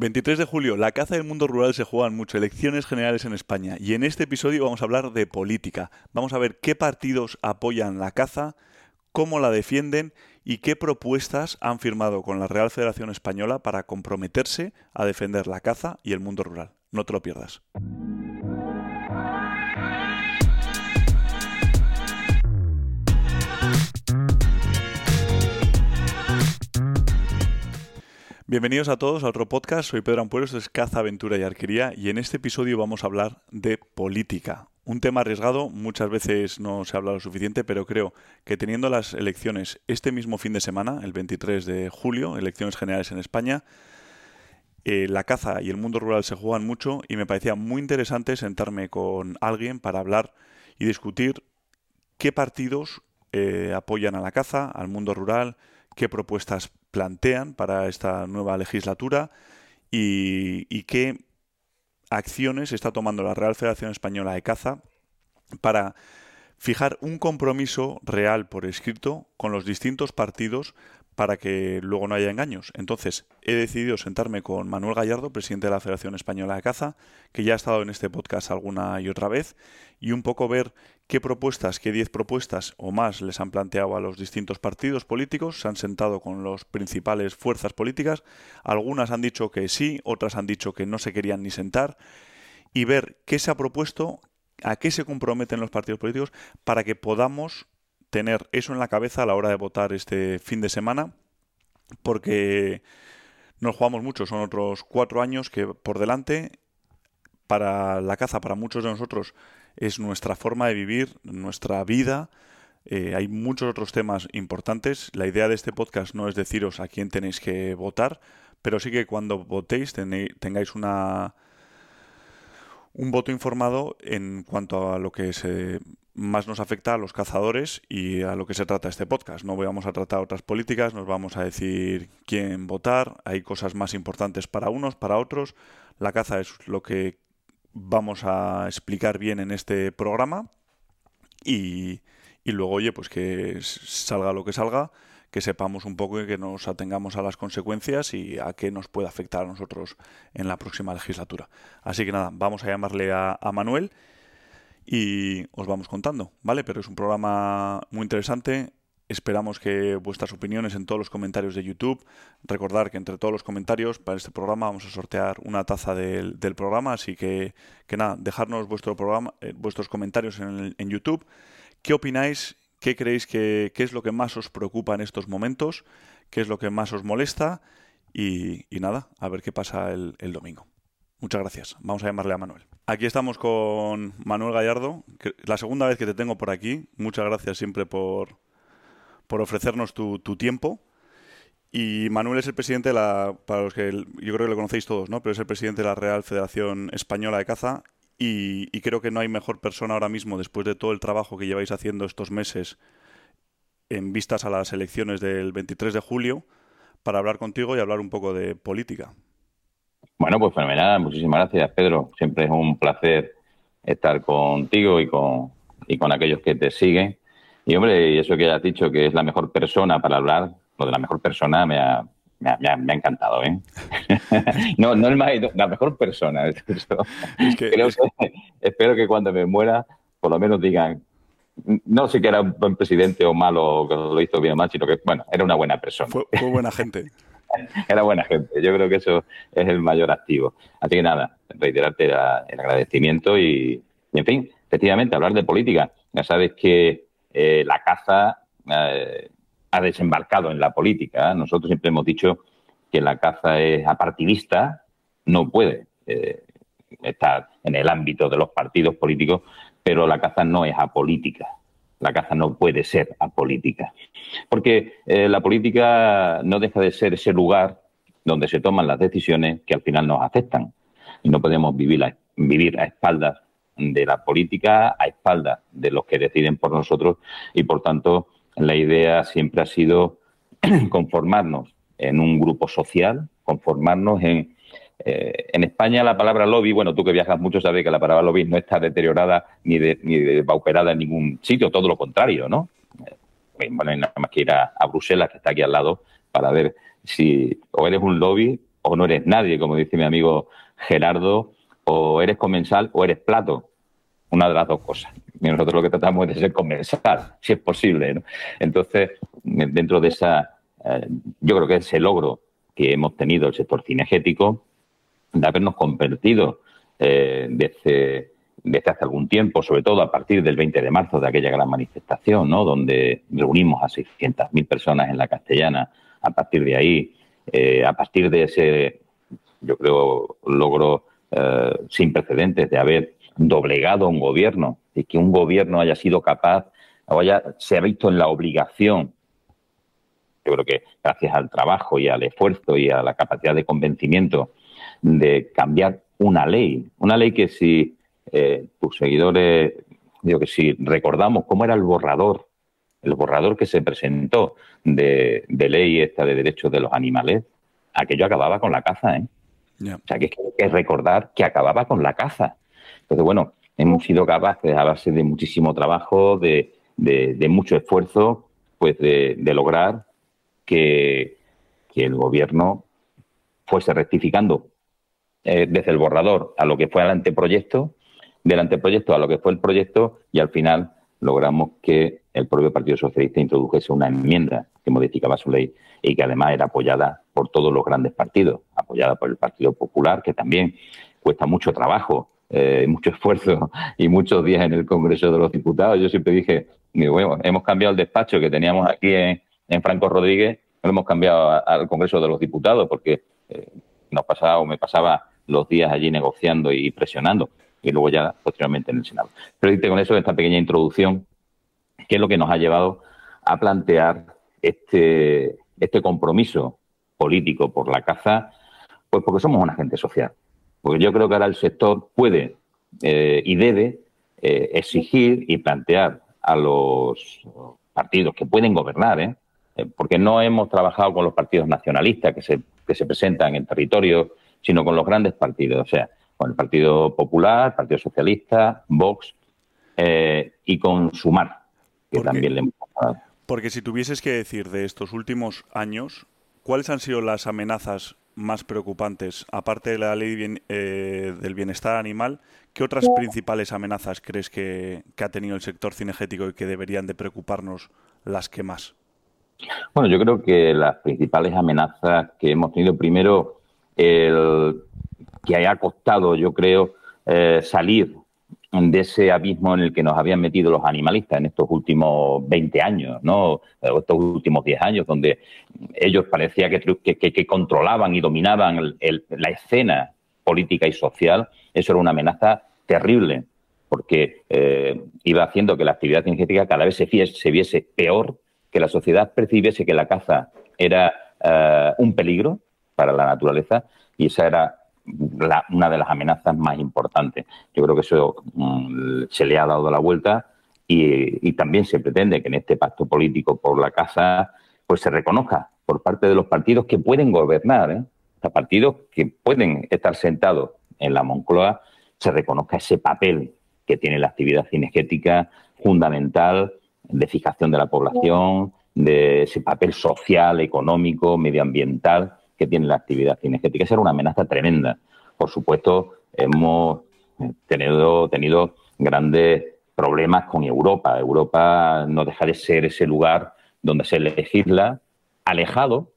23 de julio, la caza del mundo rural se juegan mucho, elecciones generales en España. Y en este episodio vamos a hablar de política. Vamos a ver qué partidos apoyan la caza, cómo la defienden y qué propuestas han firmado con la Real Federación Española para comprometerse a defender la caza y el mundo rural. No te lo pierdas. Bienvenidos a todos a otro podcast. Soy Pedro Ampuero, esto es Caza, Aventura y Arquería y en este episodio vamos a hablar de política. Un tema arriesgado, muchas veces no se habla lo suficiente, pero creo que teniendo las elecciones este mismo fin de semana, el 23 de julio, elecciones generales en España, eh, la caza y el mundo rural se juegan mucho y me parecía muy interesante sentarme con alguien para hablar y discutir qué partidos eh, apoyan a la caza, al mundo rural, qué propuestas plantean para esta nueva legislatura y, qué acciones está tomando la Real Federación Española de Caza para fijar un compromiso real por escrito con los distintos partidos para que luego no haya engaños. Entonces, he decidido sentarme con Manuel Gallardo, presidente de la Federación Española de Caza, que ya ha estado en este podcast alguna y otra vez, y un poco ver qué propuestas, qué 10 propuestas o más les han planteado a los distintos partidos políticos, se han sentado con las principales fuerzas políticas, algunas han dicho que sí, otras han dicho que no se querían ni sentar, y ver qué se ha propuesto, a qué se comprometen los partidos políticos para que podamos tener eso en la cabeza a la hora de votar este fin de semana, porque nos jugamos mucho, son otros cuatro años que por delante, para la caza, para muchos de nosotros, es nuestra forma de vivir, nuestra vida. Eh, hay muchos otros temas importantes. La idea de este podcast no es deciros a quién tenéis que votar, pero sí que cuando votéis tengáis una un voto informado en cuanto a lo que se más nos afecta a los cazadores y a lo que se trata este podcast. No vamos a tratar otras políticas, nos vamos a decir quién votar, hay cosas más importantes para unos, para otros. La caza es lo que vamos a explicar bien en este programa y, y luego, oye, pues que salga lo que salga, que sepamos un poco y que nos atengamos a las consecuencias y a qué nos puede afectar a nosotros en la próxima legislatura. Así que nada, vamos a llamarle a, a Manuel y os vamos contando, ¿vale? Pero es un programa muy interesante. Esperamos que vuestras opiniones en todos los comentarios de YouTube. Recordar que entre todos los comentarios para este programa vamos a sortear una taza del, programa. Así que, que nada, dejarnos vuestro programa, eh, vuestros comentarios en, en, YouTube. ¿Qué opináis? ¿Qué creéis que qué es lo que más os preocupa en estos momentos? ¿Qué es lo que más os molesta? Y, nada, a ver qué pasa el domingo. Muchas gracias. Vamos a llamarle a Manuel. Aquí estamos con Manuel Gallardo, la segunda vez que te tengo por aquí. Muchas gracias siempre por, por ofrecernos tu, tiempo. Y Manuel es el presidente de la, para los que yo creo que lo conocéis todos, ¿no? Pero es el presidente de la Real Federación Española de Caza y, creo que no hay mejor persona ahora mismo, después de todo el trabajo que lleváis haciendo estos meses en vistas a las elecciones del 23 de julio, para hablar contigo y hablar un poco de política. Bueno, pues fenomenal. Muchísimas gracias, Pedro. Siempre es un placer estar contigo y con, y con aquellos que te siguen. Y hombre, y eso que has dicho que es la mejor persona para hablar, lo de la mejor persona me ha, me ha, me ha, encantado, ¿eh? no, no el más, la mejor persona. espero que cuando me muera, por lo menos digan, no sé que era un buen presidente o malo, que lo hizo bien o mal, sino que, bueno, era una buena persona. Fue, fue buena gente. era buena gente. Yo creo que eso es el mayor activo. Así que nada, reiterarte el agradecimiento y, en fin, efectivamente, hablar de política. Ya sabes que eh, la caza eh, ha desembarcado en la política. Nosotros siempre hemos dicho que la caza es apartidista, no puede eh, estar en el ámbito de los partidos políticos, pero la caza no es apolítica. La caza no puede ser apolítica. Porque eh, la política no deja de ser ese lugar donde se toman las decisiones que al final nos afectan. Y no podemos vivir a, vivir a espaldas de la política, a espaldas de los que deciden por nosotros. Y por tanto, la idea siempre ha sido conformarnos en un grupo social, conformarnos en eh, en España la palabra lobby, bueno, tú que viajas mucho sabes que la palabra lobby no está deteriorada ni, de, ni pauperada en ningún sitio, todo lo contrario, ¿no? Eh, bueno, hay nada más que ir a, Bruselas, que está aquí al lado, para ver si o eres un lobby o no eres nadie, como dice mi amigo Gerardo, o eres comensal o eres plato. Una de las dos cosas. Y nosotros lo que tratamos es de ser comensal, si es posible. Entonces, dentro de esa, eh, yo creo que ese logro que hemos tenido el sector cinegético, de habernos convertido eh, desde, desde, hace algún tiempo, sobre todo a partir del 20 de marzo de aquella gran manifestación, ¿no? donde reunimos a 600.000 personas en la castellana, a partir de ahí, eh, a partir de ese, yo creo, logro eh, sin precedentes de haber doblegado a un gobierno y que un gobierno haya sido capaz o haya, se ha visto en la obligación yo creo que gracias al trabajo y al esfuerzo y a la capacidad de convencimiento de cambiar una ley, una ley que si eh, tus seguidores, digo que si recordamos cómo era el borrador, el borrador que se presentó de, ley esta de derechos de los animales, aquello acababa con la caza, ¿eh? O sea, que hay que recordar que acababa con la caza. Entonces, bueno, hemos sido capaces, a base de muchísimo trabajo, de, mucho esfuerzo, pues de, lograr que, que, el gobierno fuese rectificando eh, desde el borrador a lo que fue el anteproyecto, del anteproyecto a lo que fue el proyecto y al final logramos que el propio Partido Socialista introdujese una enmienda que modificaba su ley y que además era apoyada por todos los grandes partidos, apoyada por el Partido Popular, que también cuesta mucho trabajo, eh, mucho esfuerzo y muchos días en el Congreso de los Diputados. Yo siempre dije, bueno, hemos cambiado el despacho que teníamos aquí en, Franco Rodríguez, lo hemos cambiado al Congreso de los Diputados porque eh, nos pasaba o me pasaba los días allí negociando y presionando, y luego ya posteriormente en el Senado. Pero con eso, esta pequeña introducción, que es lo que nos ha llevado a plantear este, este compromiso político por la caza, pues porque somos un agente social. Porque yo creo que ahora el sector puede eh, y debe eh, exigir y plantear a los partidos que pueden gobernar, ¿eh? porque no hemos trabajado con los partidos nacionalistas que se, que se presentan en territorio sino con los grandes partidos, o sea, con el Partido Popular, Partido Socialista, Vox eh, y con Sumar, que también le hemos Porque si tuvieses que decir de estos últimos años, ¿cuáles han sido las amenazas más preocupantes, aparte de la ley eh, del bienestar animal, ¿qué otras principales amenazas crees que, que, ha tenido el sector cinegético y que deberían de preocuparnos las que más? Bueno, yo creo que las principales amenazas que hemos tenido primero el, que haya costado, yo creo, eh, salir de ese abismo en el que nos habían metido los animalistas en estos últimos 20 años, ¿no? estos últimos 10 años, donde ellos parecía que, controlaban y dominaban la escena política y social, eso era una amenaza terrible, porque eh, iba haciendo que la actividad energética cada vez se, se, viese peor, que la sociedad percibiese que la caza era eh, un peligro, para la naturaleza y esa era una de las amenazas más importantes. Yo creo que eso mm, se le ha dado la vuelta y, también se pretende que en este pacto político por la casa pues se reconozca por parte de los partidos que pueden gobernar, ¿eh? partidos que pueden estar sentados en la Moncloa, se reconozca ese papel que tiene la actividad cinegética fundamental de fijación de la población, de ese papel social, económico, medioambiental que tiene la actividad cinegética. Esa era una amenaza tremenda. Por supuesto, hemos tenido, tenido grandes problemas con Europa. Europa no deja de ser ese lugar donde se legisla alejado,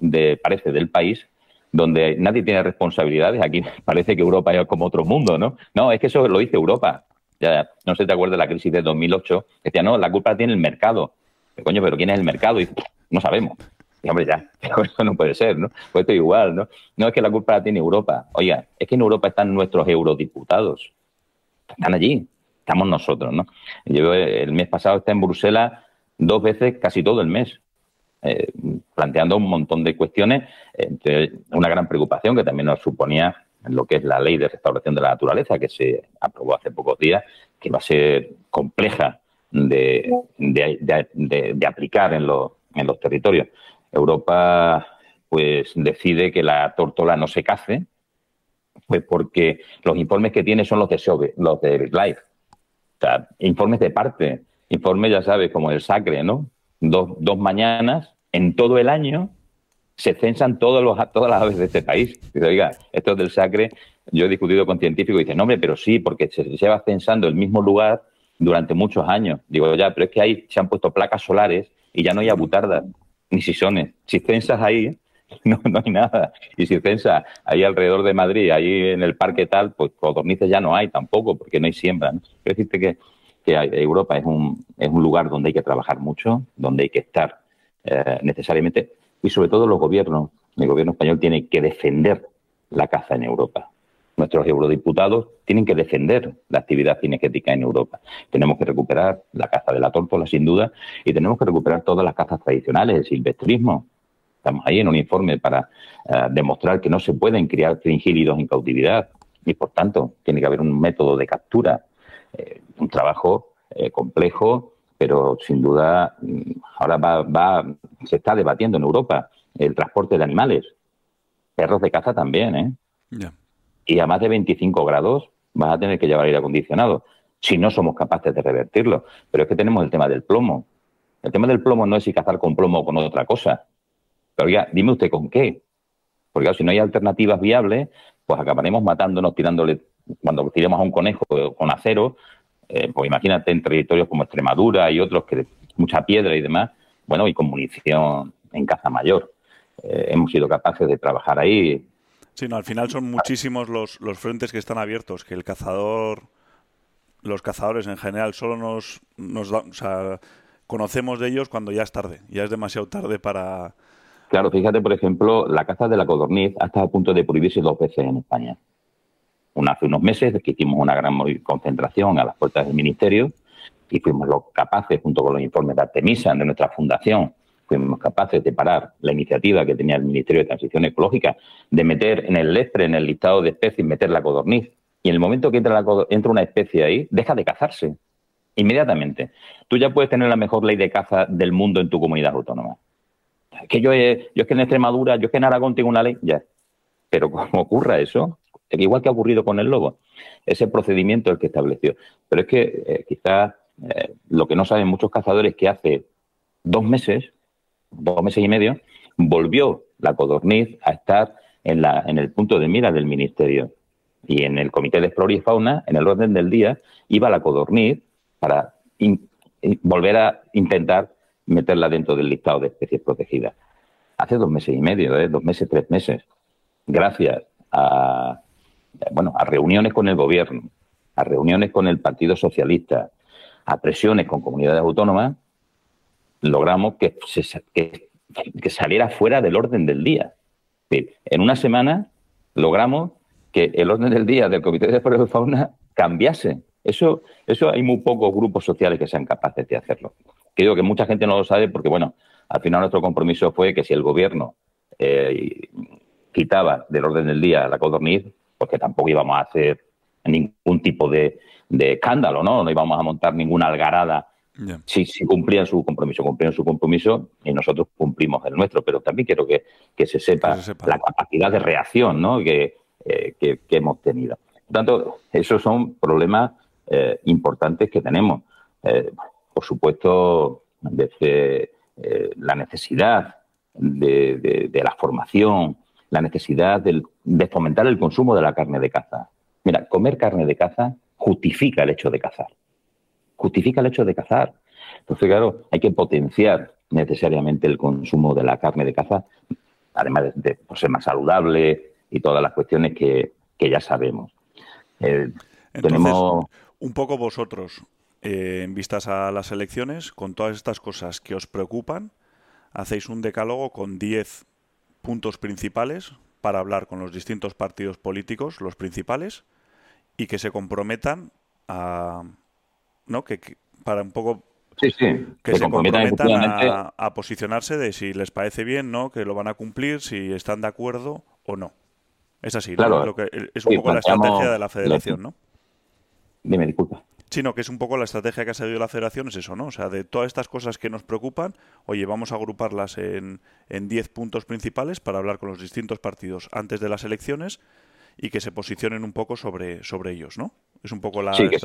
de, parece, del país, donde nadie tiene responsabilidades. Aquí parece que Europa es como otro mundo, ¿no? No, es que eso lo dice Europa. Ya, no sé si te acuerdas de la crisis de 2008. Decía, no, la culpa tiene el mercado. coño, pero ¿quién es el mercado? Y no sabemos. Y hombre, ya, eso no puede ser, ¿no? Pues esto igual, ¿no? No es que la culpa la tiene Europa. Oiga, es que en Europa están nuestros eurodiputados. Están allí. Estamos nosotros, ¿no? Yo el mes pasado estaba en Bruselas dos veces casi todo el mes. Eh, planteando un montón de cuestiones, una gran preocupación que también nos suponía lo que es la ley de restauración de la naturaleza, que se aprobó hace pocos días, que va a ser compleja de, de aplicar en, los, en los territorios. Europa pues decide que la tórtola no se cace, pues porque los informes que tiene son los de los de BitLife. O sea, informes de parte, informes, ya sabes, como el Sacre, ¿no? Dos, dos mañanas en todo el año se censan todos los, todas las aves de este país. Dice, oiga, esto es del sacre, yo he discutido con científicos y dicen, no, hombre, pero sí, porque se lleva censando el mismo lugar durante muchos años. Digo, ya, pero es que ahí se han puesto placas solares y ya no hay abutardas ni sisones. Si censas ahí, no, no hay nada. Y si censas ahí alrededor de Madrid, ahí en el parque tal, pues codornices ya no hay tampoco, porque no hay siembra. Quiero decirte que, que Europa es un, es un lugar donde hay que trabajar mucho, donde hay que estar eh, necesariamente y sobre todo los gobiernos. El gobierno español tiene que defender la caza en Europa. Nuestros eurodiputados tienen que defender la actividad cinegética en Europa. Tenemos que recuperar la caza de la tórtola, sin duda, y tenemos que recuperar todas las cazas tradicionales, el silvestrismo. Estamos ahí en un informe para uh, demostrar que no se pueden criar fringílidos en cautividad y, por tanto, tiene que haber un método de captura, eh, un trabajo eh, complejo pero sin duda mm, ahora va, va, se está debatiendo en Europa el transporte de animales, perros de caza también, ¿eh? Yeah. Y a más de 25 grados vas a tener que llevar aire acondicionado, si no somos capaces de revertirlo. Pero es que tenemos el tema del plomo. El tema del plomo no es si cazar con plomo o con otra cosa. Pero ya, dime usted con qué. Porque si no hay alternativas viables, pues acabaremos matándonos, tirándole, cuando tiremos a un conejo con acero, eh, pues imagínate en territorios como Extremadura y otros que mucha piedra y demás, bueno, y con munición en caza mayor. Eh, hemos sido capaces de trabajar ahí. Sí, no, al final son muchísimos los, los frentes que están abiertos, que el cazador, los cazadores en general solo nos, nos da, o sea, conocemos de ellos cuando ya es tarde, ya es demasiado tarde para... Claro, fíjate, por ejemplo, la caza de la codorniz ha estado a punto de prohibirse dos veces en España. Hace unos meses que hicimos una gran concentración a las puertas del Ministerio y fuimos los capaces, junto con los informes de Artemisa de nuestra fundación, fuimos capaces de parar la iniciativa que tenía el Ministerio de Transición Ecológica de meter en el lestre, en el listado de especies, meter la codorniz. Y en el momento que entra, la, entra una especie ahí, deja de cazarse. Inmediatamente. Tú ya puedes tener la mejor ley de caza del mundo en tu comunidad autónoma. Que yo, yo es que en Extremadura, yo es que en Aragón tengo una ley, ya. Pero como ocurra eso, igual que ha ocurrido con el lobo, ese procedimiento el que estableció. Pero es que eh, quizás eh, lo que no saben muchos cazadores es que hace dos meses, dos meses y medio, volvió la codorniz a estar en, la, en el punto de mira del Ministerio. Y en el Comité de Flora y Fauna, en el orden del día, iba la codorniz para in, volver a intentar meterla dentro del listado de especies protegidas. Hace dos meses y medio, ¿eh? dos meses, tres meses. Gracias a, bueno, a reuniones con el gobierno, a reuniones con el Partido Socialista, a presiones con comunidades autónomas, logramos que, se, que, que saliera fuera del orden del día. En una semana logramos que el orden del día del Comité de Flora y Fauna cambiase. Eso, eso hay muy pocos grupos sociales que sean capaces de hacerlo. Creo que mucha gente no lo sabe porque, bueno, al final nuestro compromiso fue que si el gobierno eh, quitaba del orden del día la codorniz, porque tampoco íbamos a hacer ningún tipo de, de escándalo, ¿no? No íbamos a montar ninguna algarada Yeah. Si, si, cumplían su compromiso, cumplían su compromiso y nosotros cumplimos el nuestro, pero también quiero que, que, se, sepa que se, sepa la capacidad de reacción ¿no? que, eh, que, que, hemos tenido. Por tanto, esos son problemas eh, importantes que tenemos. Eh, por supuesto, desde la necesidad de, de, de, la formación, la necesidad del, de fomentar el consumo de la carne de caza. Mira, comer carne de caza justifica el hecho de cazar. Justifica el hecho de cazar. Entonces, claro, hay que potenciar necesariamente el consumo de la carne de caza, además de, de por ser más saludable y todas las cuestiones que, que ya sabemos. Eh, Entonces, tenemos... un poco vosotros, eh, en vistas a las elecciones, con todas estas cosas que os preocupan, hacéis un decálogo con 10 puntos principales para hablar con los distintos partidos políticos, los principales, y que se comprometan a, ¿no? Que, que para un poco sí, sí. que se, se comprometan a, a, posicionarse de si les parece bien, ¿no? Que lo van a cumplir, si están de acuerdo o no. Es así, claro, ¿no? Lo que, es un sí, poco la estrategia de la federación, ¿no? Dime, disculpa sino que es un poco la estrategia que ha seguido la federación, es eso, ¿no? O sea, de todas estas cosas que nos preocupan, oye, vamos a agruparlas en 10 puntos principales para hablar con los distintos partidos antes de las elecciones y que se posicionen un poco sobre, sobre ellos, ¿no? Es un poco la... Sí, que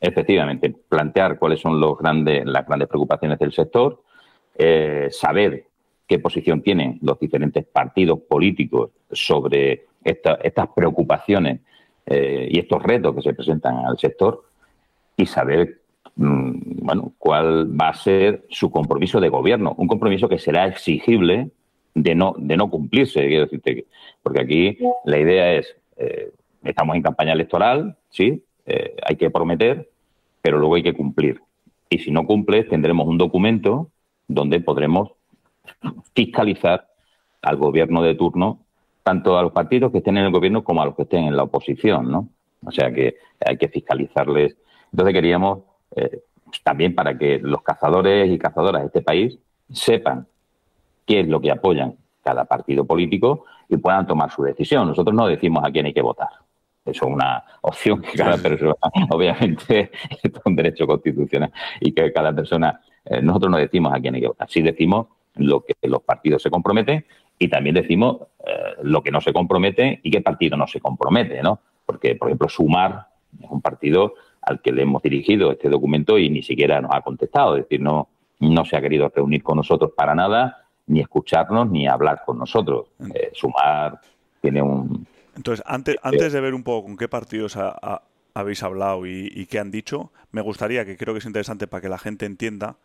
efectivamente, plantear cuáles son los grandes, las grandes preocupaciones del sector, eh, saber qué posición tienen los diferentes partidos políticos sobre estas preocupaciones eh, y estos retos que se presentan al sector y saber mm, bueno, cuál va a ser su compromiso de gobierno, un compromiso que será exigible de no, de no cumplirse, quiero decirte, porque aquí la idea es, eh, estamos en campaña electoral, sí, eh, hay que prometer, pero luego hay que cumplir. Y si no cumples, tendremos un documento donde podremos fiscalizar al gobierno de turno, tanto a los partidos que estén en el gobierno como a los que estén en la oposición, ¿no? O sea que hay que fiscalizarles. Entonces queríamos eh, también para que los cazadores y cazadoras de este país sepan qué es lo que apoyan cada partido político y puedan tomar su decisión. Nosotros no decimos a quién hay que votar. Eso es una opción que cada persona, obviamente, es un derecho constitucional y que cada persona, eh, nosotros no decimos a quién hay que votar. Sí decimos lo que los partidos se comprometen y también decimos eh, lo que no se compromete y qué partido no se compromete, ¿no? Porque, por ejemplo, Sumar es un partido al que le hemos dirigido este documento y ni siquiera nos ha contestado, es decir, no, no se ha querido reunir con nosotros para nada, ni escucharnos, ni hablar con nosotros. Mm. Eh, Sumar tiene un... Entonces, antes, antes de ver un poco con qué partidos habéis hablado y, y qué han dicho, me gustaría, que creo que es interesante para que la gente entienda,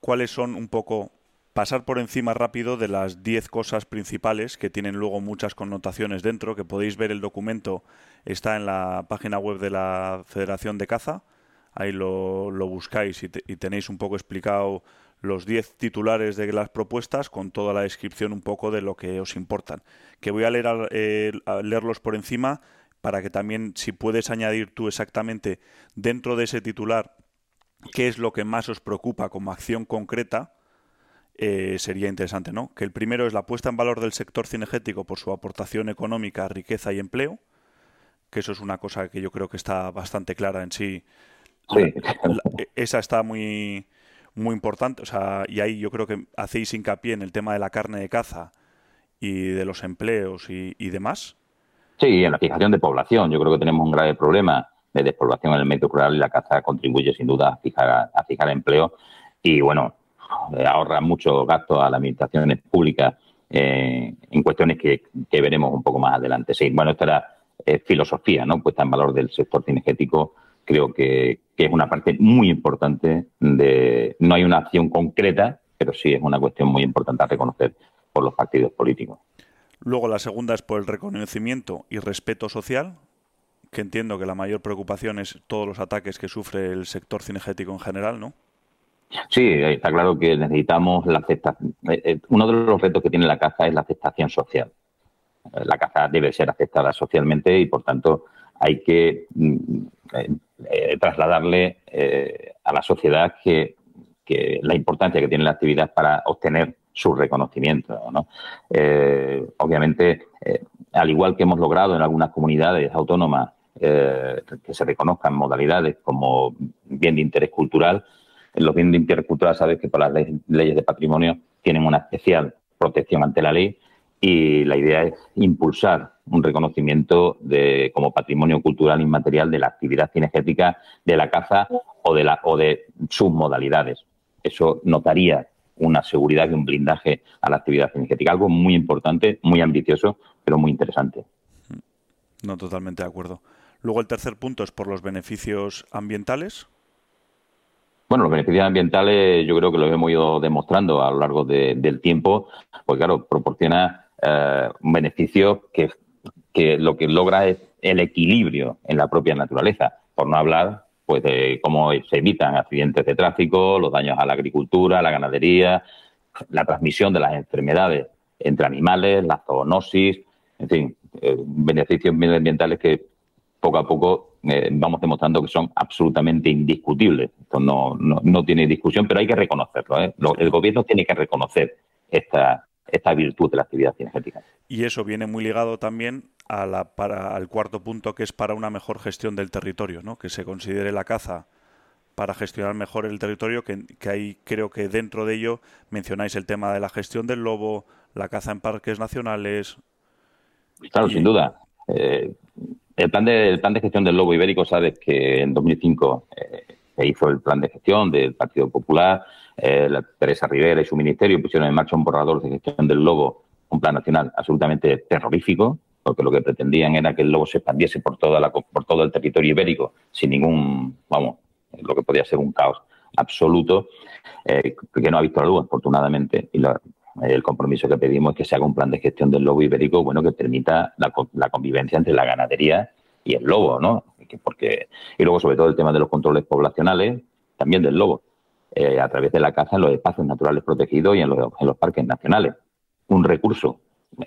cuáles son un poco pasar por encima rápido de las 10 cosas principales que tienen luego muchas connotaciones dentro, que podéis ver el documento, está en la página web de la Federación de Caza, ahí lo, buscáis y, tenéis un poco explicado los 10 titulares de las propuestas con toda la descripción un poco de lo que os importan. Que voy a, leer, eh, a leerlos por encima para que también, si puedes añadir tú exactamente dentro de ese titular qué es lo que más os preocupa como acción concreta, eh, sería interesante, ¿no? Que el primero es la puesta en valor del sector cinegético por su aportación económica, riqueza y empleo, que eso es una cosa que yo creo que está bastante clara en sí. esa está muy, muy importante, o sea, y ahí yo creo que hacéis hincapié en el tema de la carne de caza y de los empleos y, demás. Sí, en la fijación de población. Yo creo que tenemos un grave problema de despoblación en el medio rural y la caza contribuye sin duda a fijar, a fijar empleo. Y bueno, eh, ahorra mucho gasto a las administraciones públicas eh, en cuestiones que, veremos un poco más adelante. Sí, bueno, esta era eh, filosofía, ¿no? Puesta en valor del sector cinegético. Creo que, es una parte muy importante de. No hay una acción concreta, pero sí es una cuestión muy importante a reconocer por los partidos políticos. Luego la segunda es por el reconocimiento y respeto social, que entiendo que la mayor preocupación es todos los ataques que sufre el sector cinegético en general, ¿no? Sí, está claro que necesitamos la aceptación. Eh, eh, uno de los retos que tiene la caza es la aceptación social. Eh, la caza debe ser aceptada socialmente y, por tanto, hay que mm, trasladarle a la sociedad que, la importancia que tiene la actividad para obtener su reconocimiento. obviamente, al igual que hemos logrado en algunas comunidades autónomas que se reconozcan modalidades como bien de interés cultural, los bienes de interés cultural sabes que por las leyes de patrimonio tienen una especial protección ante la ley y la idea es impulsar un reconocimiento de como patrimonio cultural inmaterial de la actividad cinegética de la caza o de la o de sus modalidades. Eso notaría una seguridad y un blindaje a la actividad cinegética, algo muy importante, muy ambicioso, pero muy interesante. No, totalmente de acuerdo. Luego el tercer punto es por los beneficios ambientales. Bueno, los beneficios ambientales yo creo que los hemos ido demostrando a lo largo del tiempo, porque claro, proporciona eh, un beneficio que, que lo que logra es el equilibrio en la propia naturaleza, por no hablar pues de cómo se evitan accidentes de tráfico, los daños a la agricultura, a la ganadería, la transmisión de las enfermedades entre animales, la zoonosis, en fin, eh, beneficios medioambientales que poco a poco eh, vamos demostrando que son absolutamente indiscutibles. Esto no, no, tiene discusión, pero hay que reconocerlo. ¿eh? el gobierno tiene que reconocer esta, esta virtud de la actividad cinegética. Y eso viene muy ligado también a la, para, al cuarto punto, que es para una mejor gestión del territorio, ¿no? que se considere la caza para gestionar mejor el territorio, que, que ahí creo que dentro de ello mencionáis el tema de la gestión del lobo, la caza en parques nacionales. Claro, sin duda. Eh, el plan, de, plan de gestión del lobo ibérico, sabes que en 2005 eh, se hizo el plan de gestión del Partido Popular, eh, Teresa Rivera y su ministerio pusieron en marcha un borrador de gestión del lobo, un plan nacional absolutamente terrorífico, porque lo que pretendían era que el lobo se expandiese por, toda la, por todo el territorio ibérico sin ningún, vamos, lo que podía ser un caos absoluto, eh, que no ha visto la luz, afortunadamente, y el compromiso que pedimos es que se haga un plan de gestión del lobo ibérico bueno que permita la, la convivencia entre la ganadería y el lobo, ¿no? Porque, y luego, sobre todo, el tema de los controles poblacionales, también del lobo, eh, a través de la caza en los espacios naturales protegidos y en los, en los parques nacionales. Un recurso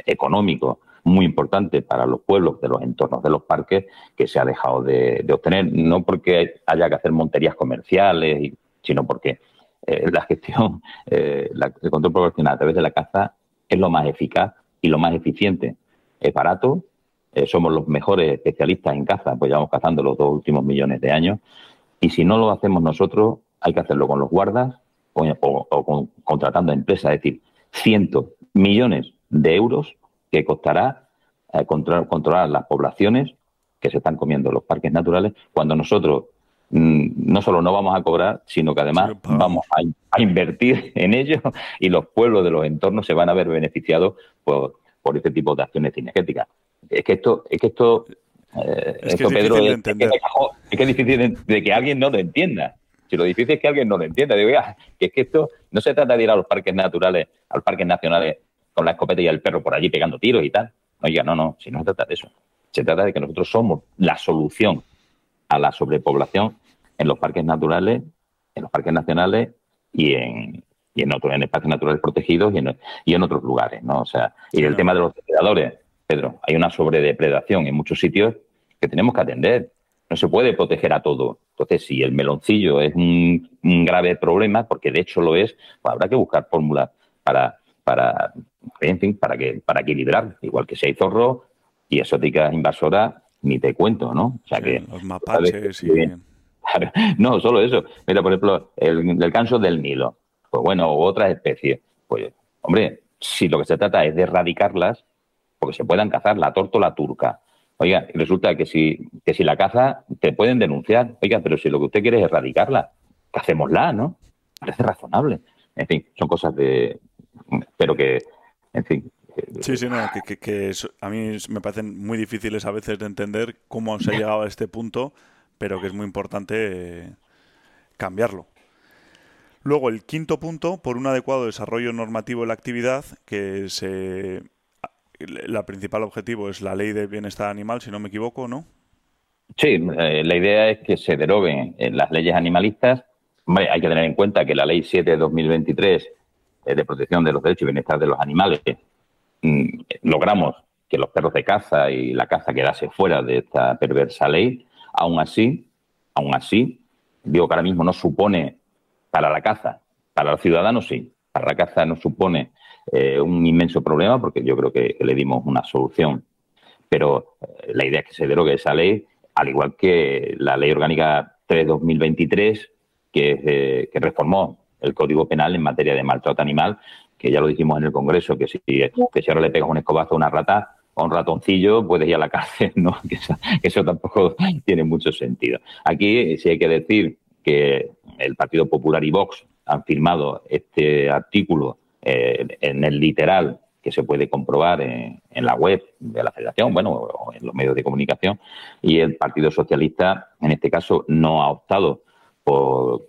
económico muy importante para los pueblos de los entornos de los parques que se ha dejado de, obtener, no porque haya que hacer monterías comerciales, sino porque eh, la gestión, eh, el control poblacional a través de la caza es lo más eficaz y lo más eficiente. Es barato, eh, somos los mejores especialistas en caza, pues llevamos cazando los dos últimos millones de años. Y si no lo hacemos nosotros, hay que hacerlo con los guardas o, contratando empresas, es decir, cientos, millones de euros que costará eh, controlar, las poblaciones que se están comiendo los parques naturales cuando nosotros mm, no solo no vamos a cobrar, sino que además vamos. a, invertir en ello y los pueblos de los entornos se van a ver beneficiados por, por este tipo de acciones cinegéticas. Es que esto, es que esto, eh, es que Pedro, es, es, que, es, difícil de, que alguien no lo entienda. Si lo difícil es que alguien no lo entienda, digo, que es que esto no se trata de ir a los parques naturales, a los parques nacionales con la escopeta y el perro por allí pegando tiros y tal. Oiga, no, no, si no se trata de eso. Se trata de que nosotros somos la solución a la sobrepoblación en los parques naturales, en los parques nacionales y en, y en otros, en espacios naturales protegidos y en, y en otros lugares, ¿no? O sea, y el tema de los depredadores, Pedro, hay una sobredepredación en muchos sitios que tenemos que atender. No se puede proteger a todo. Entonces, si el meloncillo es un, grave problema, porque de hecho lo es, pues habrá que buscar fórmulas para, para, en fin, para que, para equilibrar. Igual que si hay zorro y exóticas invasoras, ni te cuento, ¿no? O sea que. Los mapaches y. No, solo eso. Mira, por ejemplo, el, el canso del Nilo. Pues bueno, o otras especies. Pues, hombre, si lo que se trata es de erradicarlas, porque se puedan cazar la tórtola turca. Oiga, resulta que si, que si la caza, te pueden denunciar. Oiga, pero si lo que usted quiere es erradicarla, hacémosla, ¿no? Parece razonable. En fin, son cosas de... Pero que, en fin, Sí, sí, no, que, que, a mí me parecen muy difíciles a veces de entender cómo se ha llegado a este punto, pero que es muy importante eh, cambiarlo. Luego, el quinto punto, por un adecuado desarrollo normativo de la actividad, que se la principal objetivo es la ley de bienestar animal, si no me equivoco, ¿no? Sí, eh, la idea es que se deroguen eh, las leyes animalistas. hay que tener en cuenta que la ley 7 de 2023 eh, de protección de los derechos y bienestar de los animales mm, logramos que los perros de caza y la caza quedase fuera de esta perversa ley. Aún así, aún así, digo que ahora mismo no supone para la caza, para los ciudadanos sí, para la caza no supone eh, un inmenso problema porque yo creo que, le dimos una solución. Pero eh, la idea es que se derogue esa ley, al igual que la Ley Orgánica 3-2023, que, que reformó el Código Penal en materia de maltrato animal, que ya lo dijimos en el Congreso, que si, que si ahora le pegas un escobazo a una rata o a un ratoncillo, puedes ir a la cárcel, ¿no? Que eso, que eso tampoco tiene mucho sentido. Aquí sí hay que decir que el Partido Popular y Vox han firmado este artículo eh, en el literal que se puede comprobar en, la web de la Federación, bueno, o en los medios de comunicación, y el Partido Socialista, en este caso, no ha optado por,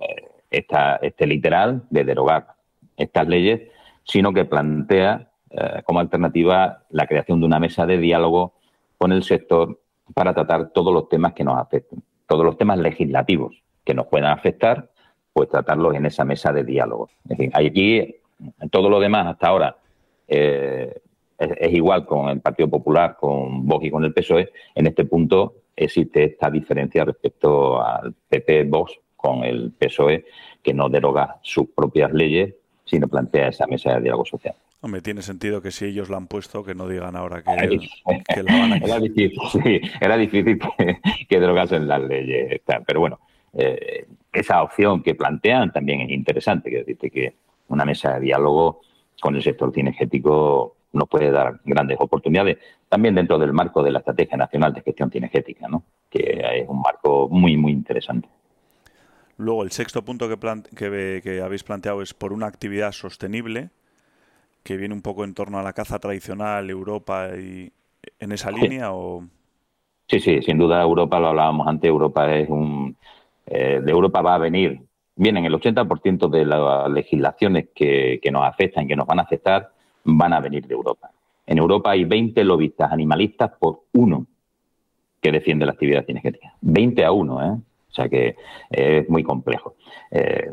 eh, esta, este literal de derogar estas leyes, sino que plantea eh, como alternativa la creación de una mesa de diálogo con el sector para tratar todos los temas que nos afecten, todos los temas legislativos que nos puedan afectar pues tratarlos en esa mesa de diálogo. Es decir, aquí todo lo demás hasta ahora eh, es, igual con el Partido Popular, con Vox y con el PSOE. En este punto existe esta diferencia respecto al PP Vox con el PSOE, que no deroga sus propias leyes, sino plantea esa mesa de diálogo social. Hombre, tiene sentido que si ellos la han puesto, que no digan ahora que, la van a... Era difícil, sí, era difícil que, que derogasen las leyes. Pero bueno, eh, esa opción que plantean también es interesante, que dice que una mesa de diálogo con el sector cinegético nos puede dar grandes oportunidades, también dentro del marco de la Estrategia Nacional de Gestión Cinegética, ¿no? que es un marco muy, muy interesante. Luego, el sexto punto que, que, habéis planteado es por una actividad sostenible, que viene un poco en torno a la caza tradicional, Europa y en esa línea o... Sí, sí, sin duda Europa, lo hablábamos antes, Europa es un... Eh, de Europa va a venir, vienen el 80% de las legislaciones que, que nos afectan, que nos van a afectar, van a venir de Europa. En Europa hay 20 lobistas animalistas por uno que defiende la actividad cinegética. 20 a 1, ¿eh? O sea que es muy complejo. Eh,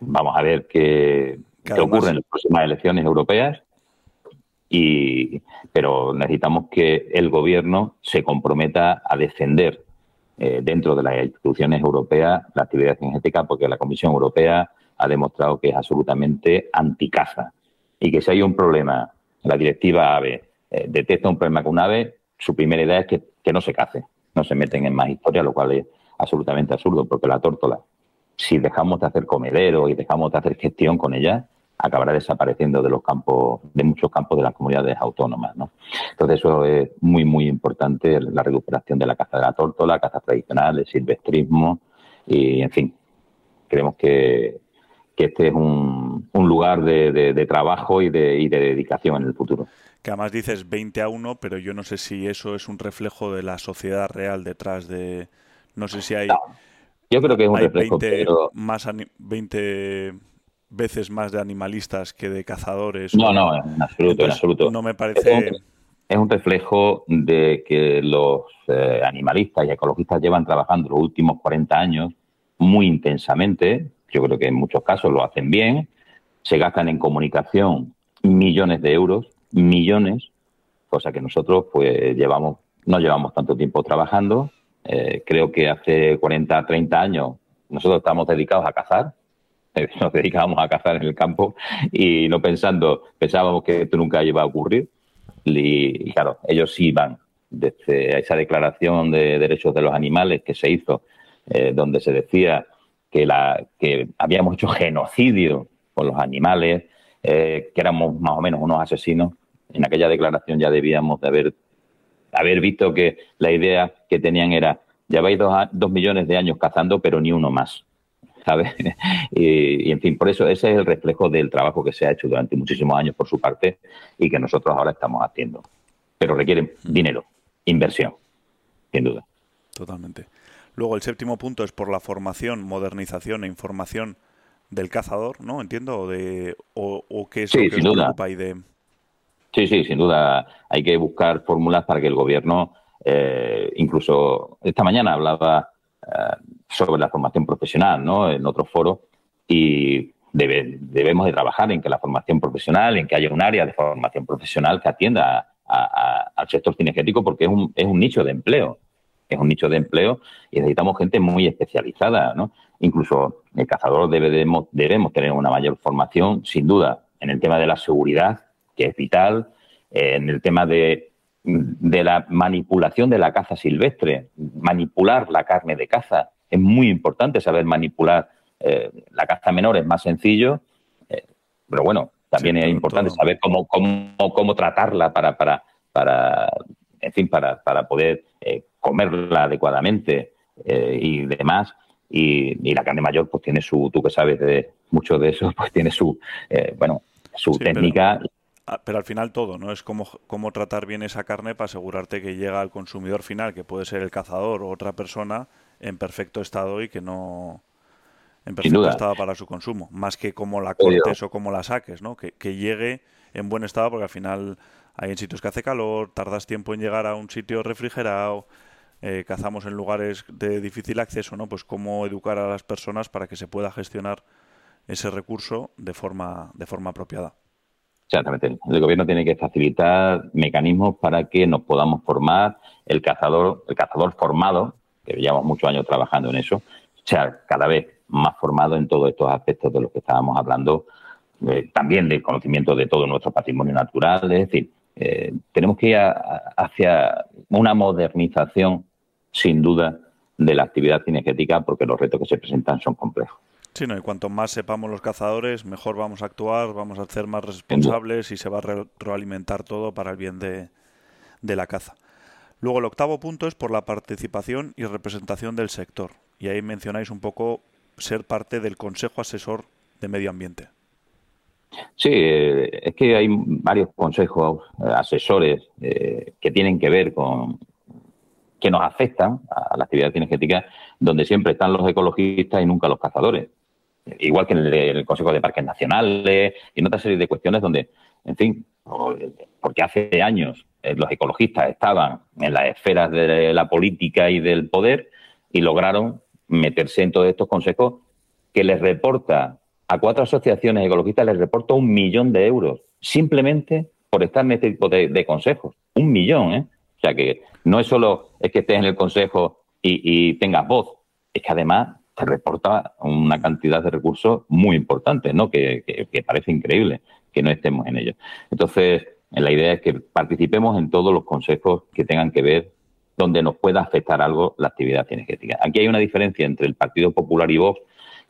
vamos a ver qué, ocurre en las próximas elecciones europeas, y, pero necesitamos que el gobierno se comprometa a defender eh, dentro de las instituciones europeas la actividad cinegética, porque la Comisión Europea ha demostrado que es absolutamente anticaza y que si hay un problema la directiva AVE eh, detecta un problema con un ave, su primera idea es que, no se cace, no se meten en más historia, lo cual es absolutamente absurdo, porque la tórtola, si dejamos de hacer comedero y dejamos de hacer gestión con ella, acabará desapareciendo de los campos, de muchos campos de las comunidades autónomas. ¿no? Entonces eso es muy, muy importante, la recuperación de la caza de la tórtola, caza tradicional, el silvestrismo y, en fin, creemos que, que este es un, lugar de, trabajo y de, y de dedicación en el futuro. Que además dices 20 a 1, pero yo no sé si eso es un reflejo de la sociedad real detrás de... No sé si hay... yo creo que es un reflejo, 20, más 20 veces más de animalistas que de cazadores. No, no, en absoluto, en absoluto. No me parece... Es un, reflejo de que los eh, animalistas y ecologistas llevan trabajando los últimos 40 años muy intensamente yo creo que en muchos casos lo hacen bien. Se gastan en comunicación millones de euros, millones, cosa que nosotros pues llevamos, no llevamos tanto tiempo trabajando. Eh, creo que hace 40, 30 años nosotros estamos dedicados a cazar, nos dedicábamos a cazar en el campo y no pensando, pensábamos que esto nunca iba a ocurrir. Y, claro, ellos sí van desde esa declaración de derechos de los animales que se hizo, eh, donde se decía que, la, que habíamos hecho genocidio con los animales, eh, que éramos más o menos unos asesinos. En aquella declaración ya debíamos de haber, haber visto que la idea que tenían era, lleváis dos, dos millones de años cazando, pero ni uno más. ¿Sabes? y, en fin, por eso ese es el reflejo del trabajo que se ha hecho durante muchísimos años por su parte y que nosotros ahora estamos haciendo. Pero requieren dinero, inversión, sin duda. Totalmente. Luego el séptimo punto es por la formación, modernización e información del cazador, ¿no? Entiendo, o, de, o, qué es lo que ocupa de... Sí, sí, sin duda. Hay que buscar fórmulas para que el gobierno, eh, incluso esta mañana hablaba sobre la formación profesional, ¿no? En otro foro y debemos de trabajar en que la formación profesional, en que haya un área de formación profesional que atienda al sector cinegético porque es un, es un nicho de empleo es un nicho de empleo y necesitamos gente muy especializada, ¿no? Incluso el cazador debemos, debemos tener una mayor formación, sin duda, en el tema de la seguridad, que es vital, eh, en el tema de, de la manipulación de la caza silvestre, manipular la carne de caza. Es muy importante saber manipular eh, la caza menor, es más sencillo, eh, pero bueno, también es importante saber cómo, cómo, cómo tratarla para, para, para, en fin, para, para poder comerla adecuadamente eh, y demás. Y, la carne mayor, pues tiene su, tú que sabes de mucho de eso, pues tiene su, eh, bueno, su técnica. Pero, al final todo, ¿no? Es como cómo tratar bien esa carne para asegurarte que llega al consumidor final, que puede ser el cazador o otra persona, en perfecto estado y que no en perfecto estado para su consumo, más que cómo la cortes o cómo la saques, ¿no? Que, que llegue en buen estado, porque al final hay en sitios que hace calor, tardas tiempo en llegar a un sitio refrigerado, eh, cazamos en lugares de difícil acceso, ¿no? Pues cómo educar a las personas para que se pueda gestionar ese recurso de forma, de forma apropiada. Exactamente. El gobierno tiene que facilitar mecanismos para que nos podamos formar. El cazador, el cazador formado, que llevamos muchos años trabajando en eso, sea cada vez más formado en todos estos aspectos de los que estábamos hablando, eh, también del conocimiento de todo nuestro patrimonio natural. Es decir, eh, tenemos que ir hacia una modernización sin duda, de la actividad cinegética porque los retos que se presentan son complejos. Sí, no, y cuanto más sepamos los cazadores, mejor vamos a actuar, vamos a ser más responsables y se va a retroalimentar todo para el bien de, de la caza. Luego el octavo punto es por la participación y representación del sector. Y ahí mencionáis un poco ser parte del Consejo Asesor de Medio Ambiente? Sí, eh, es que hay varios consejos eh, asesores eh, que tienen que ver con que nos afectan a la actividad energética, donde siempre están los ecologistas y nunca los cazadores. Igual que en el, Consejo de Parques Nacionales y en otra serie de cuestiones donde, en fin, porque hace años los ecologistas estaban en las esferas de la política y del poder y lograron meterse en todos estos consejos que les reporta a cuatro asociaciones ecologistas les reporta un millón de euros, simplemente por estar en este tipo de, consejos. Un millón, ¿eh? O sea que no es solo es que estés en el consejo y, tengas voz, es que además te reporta una cantidad de recursos muy importantes, ¿no? Que, que, parece increíble que no estemos en ellos. Entonces, la idea es que participemos en todos los consejos que tengan que ver donde nos pueda afectar algo la actividad energética. Aquí hay una diferencia entre el Partido Popular y Vox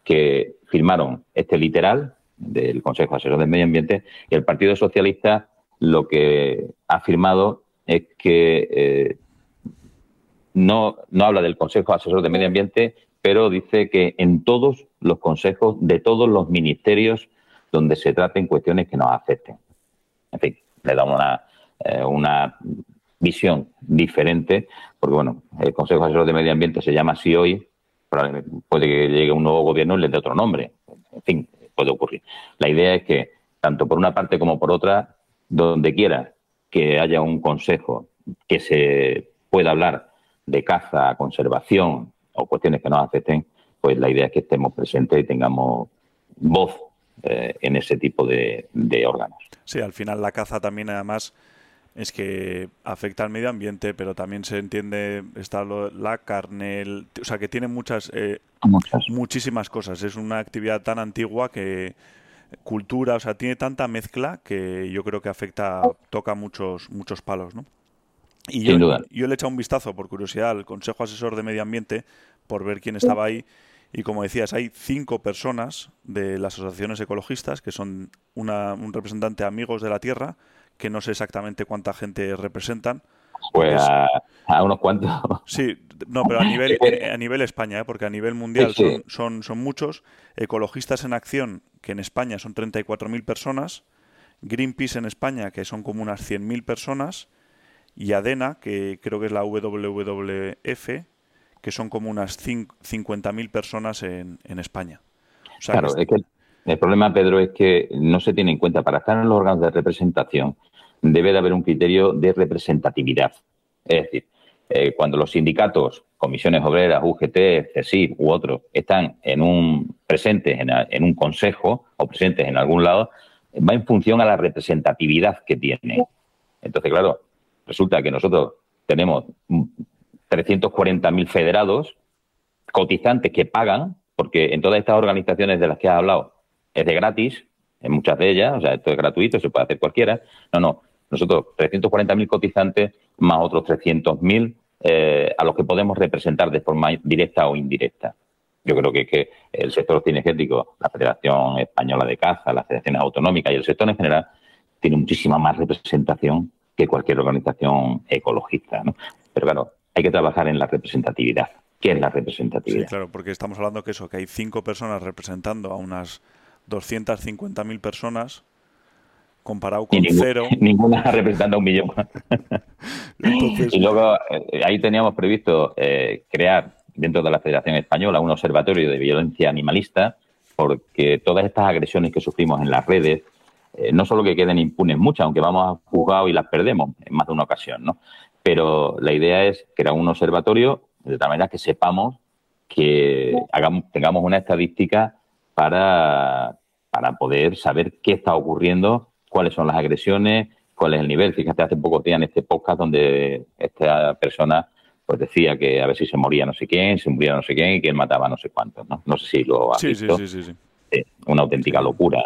que firmaron este literal del Consejo Asesor del Medio Ambiente y el Partido Socialista lo que ha firmado es que eh, no, no habla del Consejo Asesor del Medio Ambiente, pero dice que en todos los consejos de todos los ministerios donde se traten cuestiones que nos afecten. En fin, le damos una, eh, una visión diferente, porque bueno, el Consejo Asesor de Medio Ambiente se llama así hoy, puede que llegue un nuevo gobierno y le dé otro nombre. En fin, puede ocurrir. La idea es que, tanto por una parte como por otra, donde quiera que haya un consejo que se pueda hablar de caza, conservación o cuestiones que nos afecten, pues la idea es que estemos presentes y tengamos voz eh, en ese tipo de órganos. Sí, al final la caza también además es que afecta al medio ambiente, pero también se entiende está la carne, o sea que tiene muchas, eh, muchísimas cosas. Es una actividad tan antigua que cultura, o sea, tiene tanta mezcla que yo creo que afecta, toca muchos, muchos palos, ¿no? Y yo, yo le he echado un vistazo por curiosidad al Consejo Asesor de Medio Ambiente por ver quién estaba ahí. Y como decías, hay cinco personas de las asociaciones ecologistas que son una, un representante Amigos de la Tierra, que no sé exactamente cuánta gente representan. Pues a, unos cuantos. Sí, no, pero a nivel, a nivel España, ¿eh? porque a nivel mundial Son, son, muchos. Ecologistas en Acción, que en España son 34.000 personas. Greenpeace en España, que son como unas 100.000 personas. Y ADENA, que creo que es la WWF, que son como unas 50.000 personas en, en España. claro, es que el problema, Pedro, es que no se tiene en cuenta, para estar en los órganos de representación, debe de haber un criterio de representatividad. Es decir, eh, cuando los sindicatos, comisiones obreras, UGT, CESIF u otros, están en un presentes en, un consejo o presentes en algún lado, va en función a la representatividad que tiene. Entonces, claro, resulta que nosotros tenemos 340.000 federados cotizantes que pagan, porque en todas estas organizaciones de las que has hablado es de gratis, en muchas de ellas, o sea, esto es gratuito, se puede hacer cualquiera. No, no, nosotros 340.000 cotizantes más otros 300.000 eh, a los que podemos representar de forma directa o indirecta. Yo creo que, que el sector cinegético, la Federación Española de Caza, las federaciones autonómicas y el sector en general tiene muchísima más representación que cualquier organización ecologista. ¿no? Pero claro, hay que trabajar en la representatividad. ¿Qué es la representatividad? Sí, claro, porque estamos hablando que eso, que hay cinco personas representando a unas 250.000 personas comparado con cero. Ninguna representando un millón. y luego eh, ahí teníamos previsto eh, crear dentro de la Federación Española un observatorio de violencia animalista, porque todas estas agresiones que sufrimos en las redes, eh, no solo que queden impunes muchas, aunque vamos a juzgado y las perdemos en más de una ocasión, ¿no? Pero la idea es crear un observatorio de tal manera que sepamos que hagamos, tengamos una estadística para, para poder saber qué está ocurriendo, cuáles son las agresiones, cuál es el nivel. Fíjate, hace pocos días en este podcast donde esta persona pues decía que a ver si se moría no sé quién, se moría no sé quién y que él mataba no sé cuántos. No, no sé si lo has sí, visto. Sí, sí, sí, sí. una auténtica locura.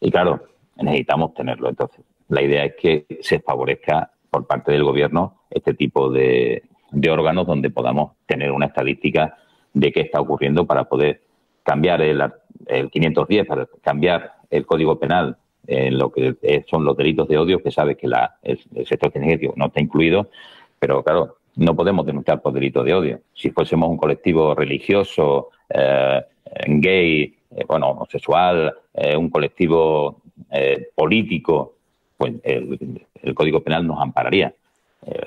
Y claro, necesitamos tenerlo. Entonces, la idea es que se favorezca por parte del gobierno este tipo de, de órganos donde podamos tener una estadística de qué está ocurriendo para poder cambiar el, el 510 para cambiar el Código Penal en lo que son los delitos de odio, que sabe que la, el, sector energético no está incluido, pero claro, no podemos denunciar por delito de odio. Si fuésemos un colectivo religioso, eh, gay, eh, bueno, homosexual, eh, un colectivo político, pues el, Código Penal nos ampararía.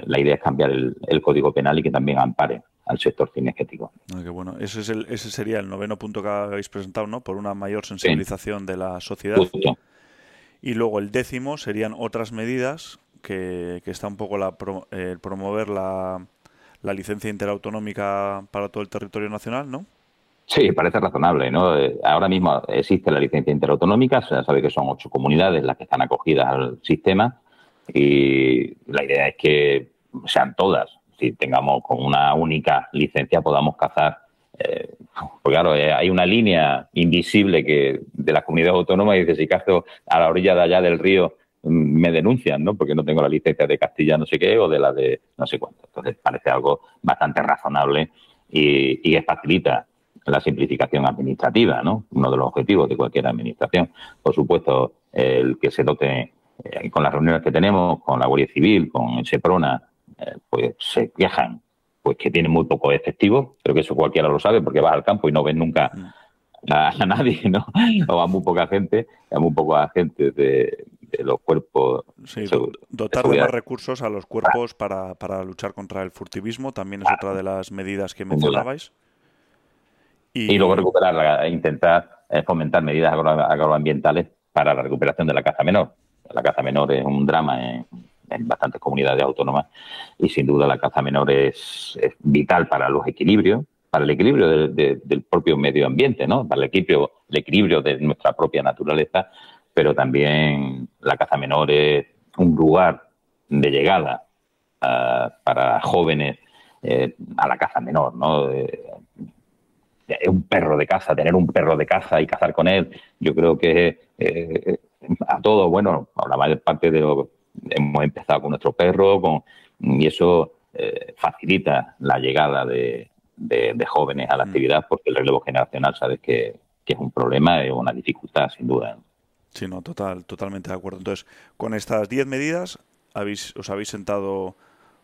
la idea es cambiar el, Código Penal y que también ampare al sector cinegético. Ah, bueno. Ese, es el, ese sería el noveno punto que habéis presentado, ¿no? Por una mayor sensibilización de la sociedad. Y luego el décimo serían otras medidas que, está un poco la, promover la, la licencia interautonómica para todo el territorio nacional, ¿no? Sí, parece razonable, ¿no? Eh, ahora mismo existe la licencia interautonómica, se sabe que son ocho comunidades las que están acogidas al sistema y la idea es que sean todas, si tengamos con una única licencia podamos cazar. Eh, porque claro, eh, hay una línea invisible que de las comunidades autónomas y dice si cazo a la orilla de allá del río me denuncian, ¿no? Porque no tengo la licencia de Castilla no sé qué o de la de no sé cuánto. Entonces parece algo bastante razonable y, y facilita la simplificación administrativa, ¿no? Uno de los objetivos de cualquier administración. Por supuesto, el que se dote eh, con las reuniones que tenemos, con la Guardia Civil, con el SEPRONA, eh, pues se quejan pues que tienen muy poco efectivo. Creo que eso cualquiera lo sabe porque vas al campo y no ves nunca mm. a, nadie, ¿no? O a muy poca gente, a muy poca gente de, los cuerpos. dotar de más recursos a los cuerpos para, para luchar contra el furtivismo también es otra de las medidas que mencionabais. Y, luego recuperar, intentar eh, fomentar medidas agroambientales para la recuperación de la caza menor. La caza menor es un drama en, bastantes comunidades autónomas y sin duda la caza menor es, vital para los equilibrios, para el equilibrio del propio medio ambiente, ¿no? para el equilibrio, el equilibrio de nuestra propia naturaleza pero también la caza menor es un lugar de llegada ah, para jóvenes eh, a la caza menor, ¿no? Eh, un perro de caza, tener un perro de caza y cazar con él, yo creo que eh, a todos, bueno, a la mayor parte de lo hemos empezado con nuestro perro con, y eso facilita la llegada de, jóvenes a la mm. actividad porque el relevo generacional sabes que, que es un problema y una dificultad, sin duda. Sí, no, total, totalmente de acuerdo. Entonces, con estas 10 medidas, habéis, os habéis sentado,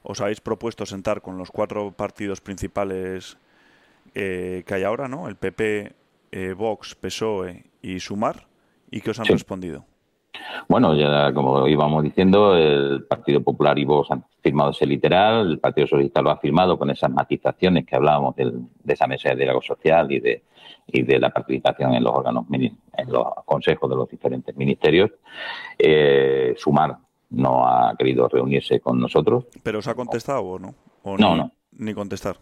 os habéis propuesto sentar con los cuatro partidos principales eh, que hay ahora, ¿no? El PP, eh, Vox, PSOE y Sumar, ¿y qué os han respondido? Bueno, ya como íbamos diciendo, el Partido Popular y Vox han firmado ese literal, el Partido Socialista lo ha firmado con esas matizaciones que hablábamos de esa mesa de diálogo social y de y de la participación en los órganos, en los consejos de los diferentes ministerios. Eh, Sumar no ha querido reunirse con nosotros. ¿Pero os ha contestado o no? no, no. Ni contestar.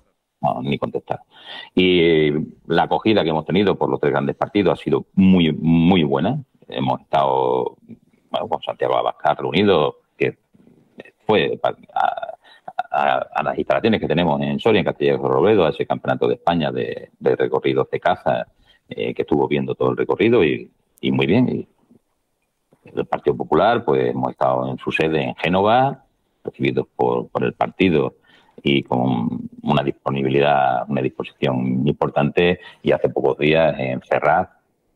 Ni contestar. Y la acogida que hemos tenido por los tres grandes partidos ha sido muy, muy buena. Hemos estado con Santiago Abascal reunido, que fue a, las instalaciones que tenemos en Soria, en Castilla y Robledo, a ese campeonato de España de, recorridos de caza, eh, que estuvo viendo todo el recorrido y, muy bien. Y el Partido Popular, pues hemos estado en su sede en Génova, recibidos por, por el partido y con una disponibilidad, una disposición importante y hace pocos días en Ferraz,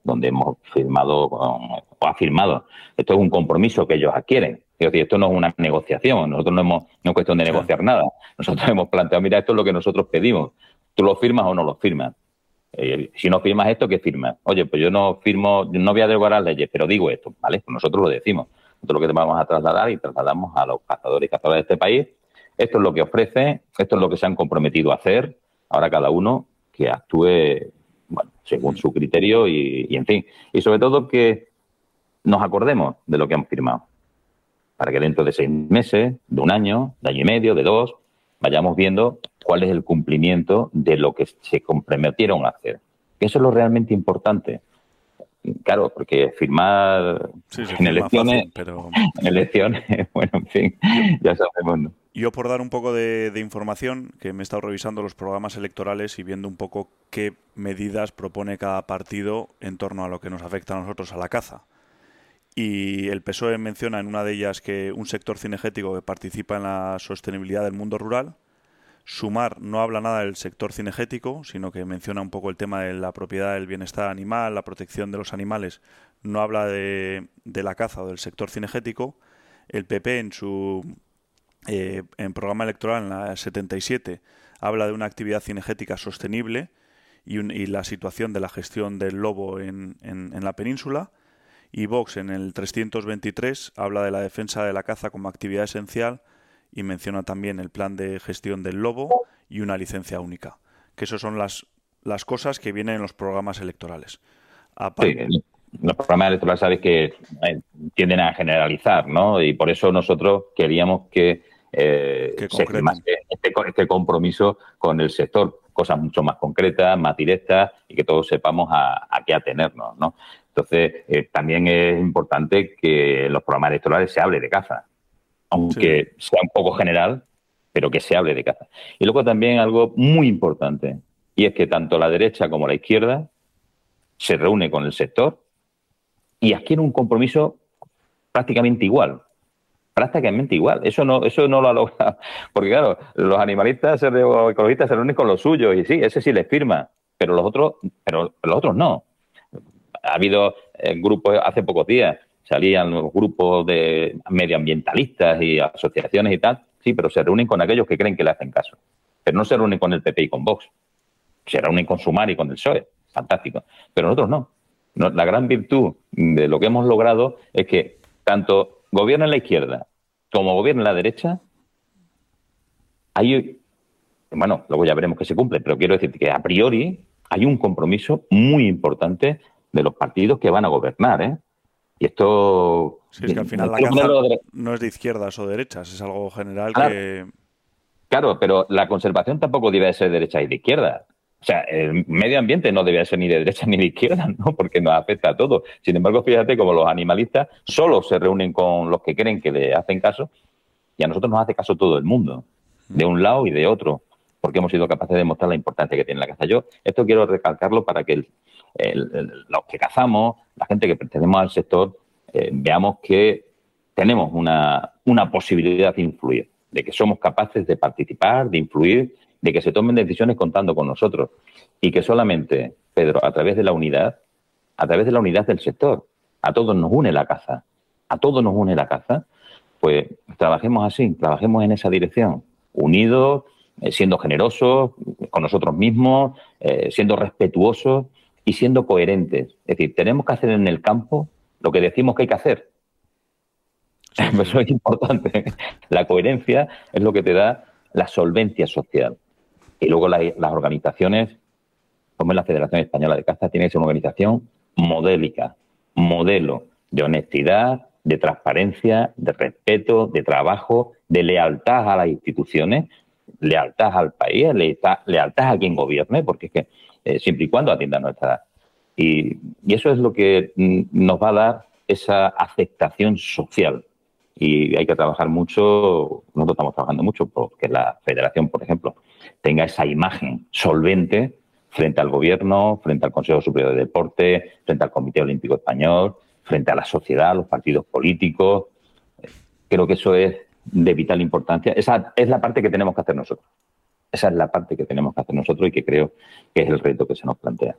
donde hemos firmado o ha firmado. Esto es un compromiso que ellos adquieren es decir, esto no es una negociación, nosotros no hemos, no es cuestión de negociar nada. Nosotros hemos planteado, mira, esto es lo que nosotros pedimos. ¿Tú lo firmas o no lo firmas? Eh, si no firmas esto, ¿qué firmas? Oye, pues yo no firmo, no voy a derogar las leyes, pero digo esto, ¿vale? Pues nosotros lo decimos. Nosotros lo que te vamos a trasladar y trasladamos a los cazadores y cazadoras de este país. Esto es lo que ofrece, esto es lo que se han comprometido a hacer. Ahora cada uno que actúe, bueno, según su criterio y, y en fin. Y sobre todo que nos acordemos de lo que han firmado para que dentro de seis meses, de un año, de año y medio, de dos, vayamos viendo cuál es el cumplimiento de lo que se comprometieron a hacer. Eso es lo realmente importante. Claro, porque firmar en elecciones, pero... en elecciones, bueno, en fin, ya sabemos. Yo por dar un poco de, de, información, que me he estado revisando los programas electorales y viendo un poco qué medidas propone cada partido en torno a lo que nos afecta a nosotros a la caza. Y el PSOE menciona en una de ellas que un sector cinegético que participa en la sostenibilidad del mundo rural. Sumar no habla nada del sector cinegético, sino que menciona un poco el tema de la propiedad del bienestar animal, la protección de los animales. No habla de, la caza o del sector cinegético. El PP en su eh, en programa electoral, en la 77, habla de una actividad cinegética sostenible y, la situación de la gestión del lobo en, en, la península. Y Vox en el 323 habla de la defensa de la caza como actividad esencial y menciona también el plan de gestión del lobo y una licencia única. Que esas son las, las cosas que vienen en los programas electorales. los programas electorales sabes que eh, tienden a generalizar, ¿no? Y por eso nosotros queríamos que eh, se este, este, compromiso con el sector, cosas mucho más concretas, más directas y que todos sepamos a, qué atenernos, ¿no? Entonces, eh, también es importante que en los programas electorales se hable de caza, aunque sea un poco general, pero que se hable de caza. Y luego también algo muy importante, y es que tanto la derecha como la izquierda se reúne con el sector y adquiere un compromiso prácticamente igual prácticamente igual. Eso no, eso no lo ha logrado. Porque claro, los animalistas o ecologistas se reúnen con los suyos y sí, ese sí les firma, pero los otros, pero los otros no. Ha habido eh, grupos hace pocos días, salían los grupos de medioambientalistas y asociaciones y tal, sí, pero se reúnen con aquellos que creen que le hacen caso. Pero no se reúnen con el PP y con Vox. Se reúnen con Sumar y con el PSOE. Fantástico. Pero nosotros no. no. La gran virtud de lo que hemos logrado es que tanto gobierna la izquierda como gobierna la derecha, hay, bueno, luego ya veremos que se cumple, pero quiero decir que a priori hay un compromiso muy importante de los partidos que van a gobernar, ¿eh? Y esto... Sí, es que al final la caza no es de izquierdas o derechas, es algo general que... Claro, pero la conservación tampoco debe ser de derecha y de izquierda. O sea, el medio ambiente no debe ser ni de derecha ni de izquierda, ¿no? Porque nos afecta a todos. Sin embargo, fíjate como los animalistas solo se reúnen con los que creen que le hacen caso y a nosotros nos hace caso todo el mundo, de un lado y de otro, porque hemos sido capaces de demostrar la importancia que tiene la caza. Yo esto quiero recalcarlo para que los que cazamos, la gente que pertenecemos al sector, eh, veamos que tenemos una, una posibilidad de influir, de que somos capaces de participar, de influir de que se tomen decisiones contando con nosotros y que solamente, Pedro, a través de la unidad, a través de la unidad del sector, a todos nos une la caza, a todos nos une la caza, pues trabajemos así, trabajemos en esa dirección, unidos, eh, siendo generosos con nosotros mismos, eh, siendo respetuosos y siendo coherentes. Es decir, tenemos que hacer en el campo lo que decimos que hay que hacer. Eso es importante. La coherencia es lo que te da la solvencia social. Y luego las organizaciones, como es la Federación Española de Caza, tiene que ser una organización modélica, modelo de honestidad, de transparencia, de respeto, de trabajo, de lealtad a las instituciones, lealtad al país, lealtad, lealtad a quien gobierne, porque es que eh, siempre y cuando atienda nuestra. Y, y eso es lo que mm, nos va a dar esa aceptación social y hay que trabajar mucho, nosotros estamos trabajando mucho porque la federación, por ejemplo, tenga esa imagen solvente frente al gobierno, frente al Consejo Superior de Deporte, frente al Comité Olímpico Español, frente a la sociedad, a los partidos políticos. Creo que eso es de vital importancia. Esa es la parte que tenemos que hacer nosotros. Esa es la parte que tenemos que hacer nosotros y que creo que es el reto que se nos plantea.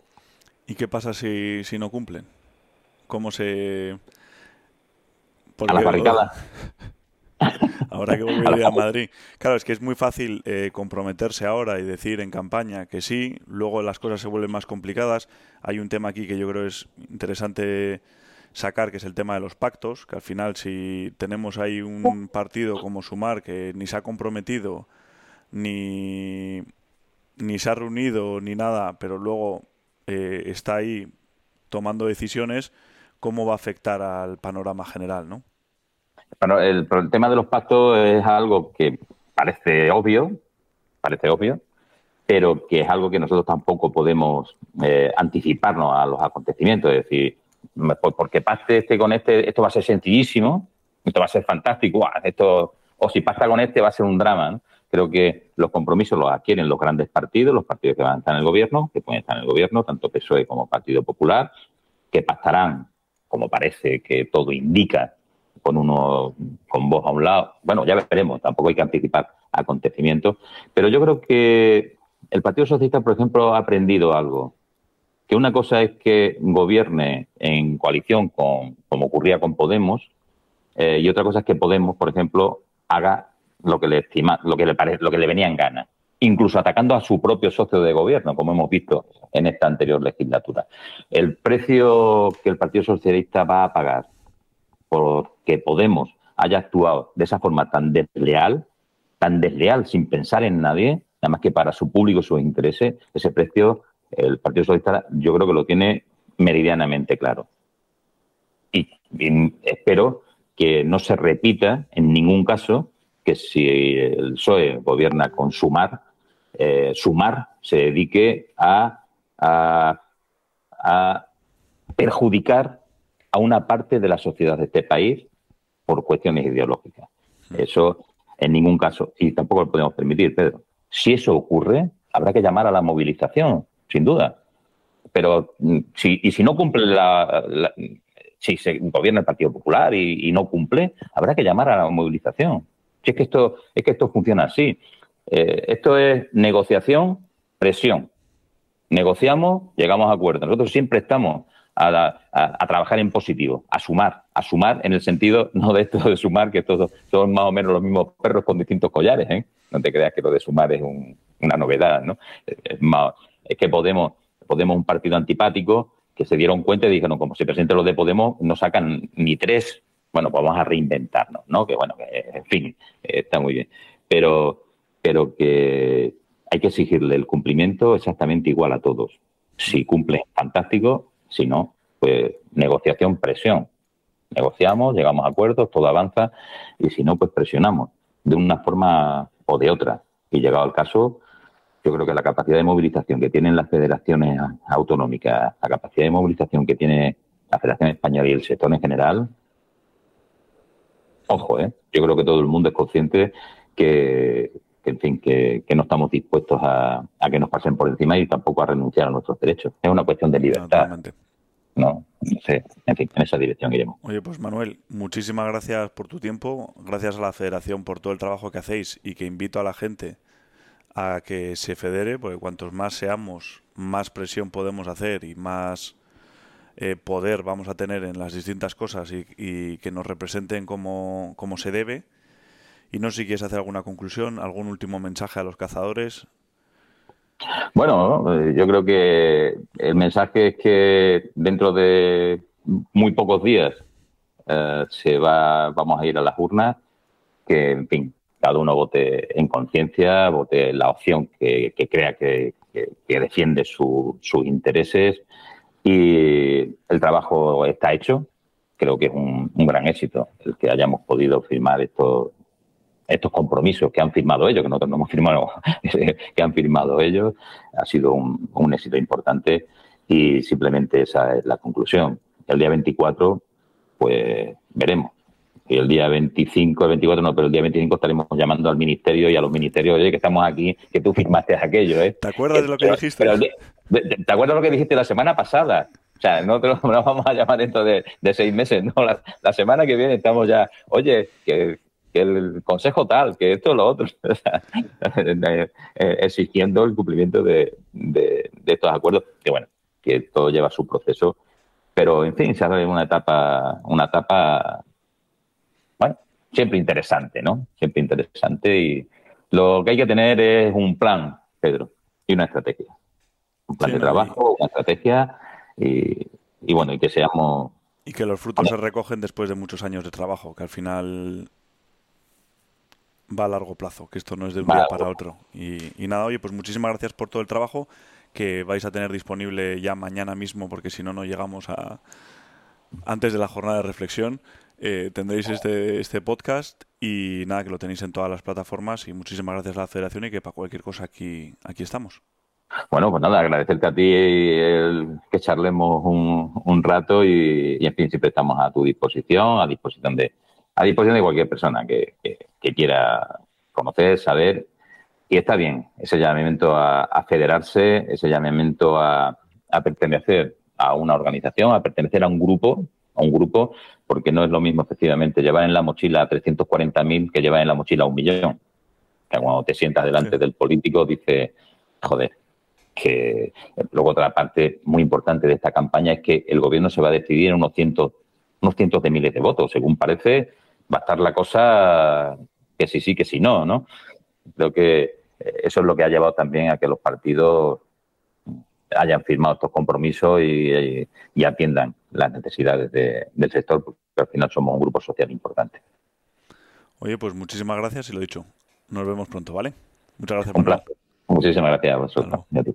¿Y qué pasa si, si no cumplen? ¿Cómo se, a la barricada. Ahora que voy a ir a Madrid. Claro, es que es muy fácil eh, comprometerse ahora y decir en campaña que sí, luego las cosas se vuelven más complicadas. Hay un tema aquí que yo creo es interesante sacar, que es el tema de los pactos, que al final si tenemos ahí un partido como Sumar que ni se ha comprometido, ni, ni se ha reunido, ni nada, pero luego eh, está ahí tomando decisiones, cómo va a afectar al panorama general, ¿no? El, tema de los pactos es algo que parece obvio, parece obvio, pero que es algo que nosotros tampoco podemos eh, anticiparnos a los acontecimientos. Es decir, porque pacte este con este, esto va a ser sencillísimo, esto va a ser fantástico, esto, o si pacta con este va a ser un drama. Creo que los compromisos los adquieren los grandes partidos, los partidos que van a estar en el gobierno, que pueden estar en el gobierno, tanto PSOE como Partido Popular, que pactarán como parece que todo indica, con uno con voz a un lado. Bueno, ya veremos, tampoco hay que anticipar acontecimientos, pero yo creo que el Partido Socialista, por ejemplo, ha aprendido algo. Que una cosa es que gobierne en coalición con, como ocurría con Podemos, eh, y otra cosa es que Podemos, por ejemplo, haga lo que le estima, lo que le parece, lo que le venía en gana, incluso atacando a su propio socio de gobierno, como hemos visto en esta anterior legislatura. El precio que el Partido Socialista va a pagar porque Podemos haya actuado de esa forma tan desleal, tan desleal sin pensar en nadie, nada más que para su público y sus intereses, ese precio el Partido Socialista yo creo que lo tiene meridianamente claro. Y, espero que no se repita en ningún caso que si el PSOE gobierna con Sumar, eh, Sumar se dedique a, a, a perjudicar a una parte de la sociedad de este país por cuestiones ideológicas. Hmm. Eso en ningún caso, y tampoco lo podemos permitir, Pedro. Si eso ocurre, habrá que llamar a la movilización, sin duda. Pero mm, si, y si no cumple la, si se gobierna el Partido Popular y, no cumple, habrá que llamar a la movilización. Si es que esto, es que esto funciona así. Eh, esto es negociación, presión. Negociamos, llegamos a acuerdo. Nosotros siempre estamos a, trabajar en positivo, a sumar, a sumar en el sentido no de esto de sumar, que todos son más o menos los mismos perros con distintos collares, ¿eh? No te creas que lo de sumar es una novedad, ¿no? Es, es que Podemos, Podemos un partido antipático que se dieron cuenta y dijeron, como se presenta los de Podemos, no sacan ni tres, bueno, pues vamos a reinventarnos, ¿no? Que bueno, en fin, está muy bien. Pero, pero que hay que exigirle el cumplimiento exactamente igual a todos. Si cumple, fantástico. Si no, pues negociación, presión. Negociamos, llegamos a acuerdos, todo avanza. Y si no, pues presionamos de una forma o de otra. Y llegado al caso, yo creo que la capacidad de movilización que tienen las federaciones autonómicas, la capacidad de movilización que tiene la Federación Española y el sector en general, ojo, ¿eh? yo creo que todo el mundo es consciente que, en fin, que, no estamos dispuestos a, que nos pasen por encima y tampoco a renunciar a nuestros derechos. Es una cuestión de libertad. No, no sé, en fin, en esa dirección iremos. Oye, pues Manuel, muchísimas gracias por tu tiempo, gracias a la Federación por todo el trabajo que hacéis y que invito a la gente a que se federe, porque cuantos más seamos, más presión podemos hacer y más eh, poder vamos a tener en las distintas cosas y, que nos representen como, se debe. Y no sé si quieres hacer alguna conclusión, algún último mensaje a los cazadores. Bueno, eh, yo creo que el mensaje es que dentro de muy pocos días eh, se va, vamos a ir a las urnas, que en fin, cada uno vote en conciencia, vote la opción que, crea que, defiende sus intereses y el trabajo está hecho. Creo que es un, gran éxito el que hayamos podido firmar estos, estos compromisos que han firmado ellos, que nosotros no hemos firmado, que han firmado ellos, ha sido un, un éxito importante y simplemente esa es la conclusión. El día 24, pues veremos y el día 25, el 24 no, pero el día 25 estaremos llamando al ministerio y a los ministerios, oye, que estamos aquí, que tú firmaste aquello, ¿eh? ¿Te acuerdas de lo que dijiste? ¿Te acuerdas de lo que dijiste la semana pasada? O sea, no te lo vamos a llamar dentro de, seis meses, no, la, semana que viene estamos ya, oye, que, el consejo tal, que esto lo otro, eh, exigiendo el cumplimiento de, de, estos acuerdos, que bueno, que todo lleva su proceso, pero en fin, se hace una etapa, una etapa siempre interesante, ¿no? Siempre interesante y lo que hay que tener es un plan, Pedro, y una estrategia. Un plan de trabajo, una estrategia y, bueno, y que seamos... Y que los frutos se recogen después de muchos años de trabajo, que al final va a largo plazo, que esto no es de un día para otro. Y, y, nada, oye, pues muchísimas gracias por todo el trabajo que vais a tener disponible ya mañana mismo, porque si no, no llegamos a antes de la jornada de reflexión. Eh, tendréis este, este podcast y nada, que lo tenéis en todas las plataformas y muchísimas gracias a la federación y que para cualquier cosa aquí, aquí estamos. Bueno, pues nada, agradecerte a ti el que charlemos un, un rato y, en fin, siempre estamos a tu disposición, a disposición de, a disposición de cualquier persona que, que, quiera conocer, saber. Y está bien ese llamamiento a, a federarse, ese llamamiento a, a pertenecer a una organización, a pertenecer a un grupo a un grupo, porque no es lo mismo efectivamente llevar en la mochila 340.000 que llevar en la mochila un millón. Que cuando te sientas delante del político dice, joder, que luego otra parte muy importante de esta campaña es que el gobierno se va a decidir en unos cientos, unos cientos de miles de votos. Según parece, va a estar la cosa que sí sí, que sí no, ¿no? Creo que eh, eso es lo que ha llevado también a que los partidos hayan firmado estos compromisos y, y, atiendan las necesidades del sector, porque al final somos un grupo social importante. Oye, pues muchísimas gracias y lo dicho. Nos vemos pronto, ¿vale? Muchas gracias. Un placer. Muchísimas gracias a vosotros. Ti.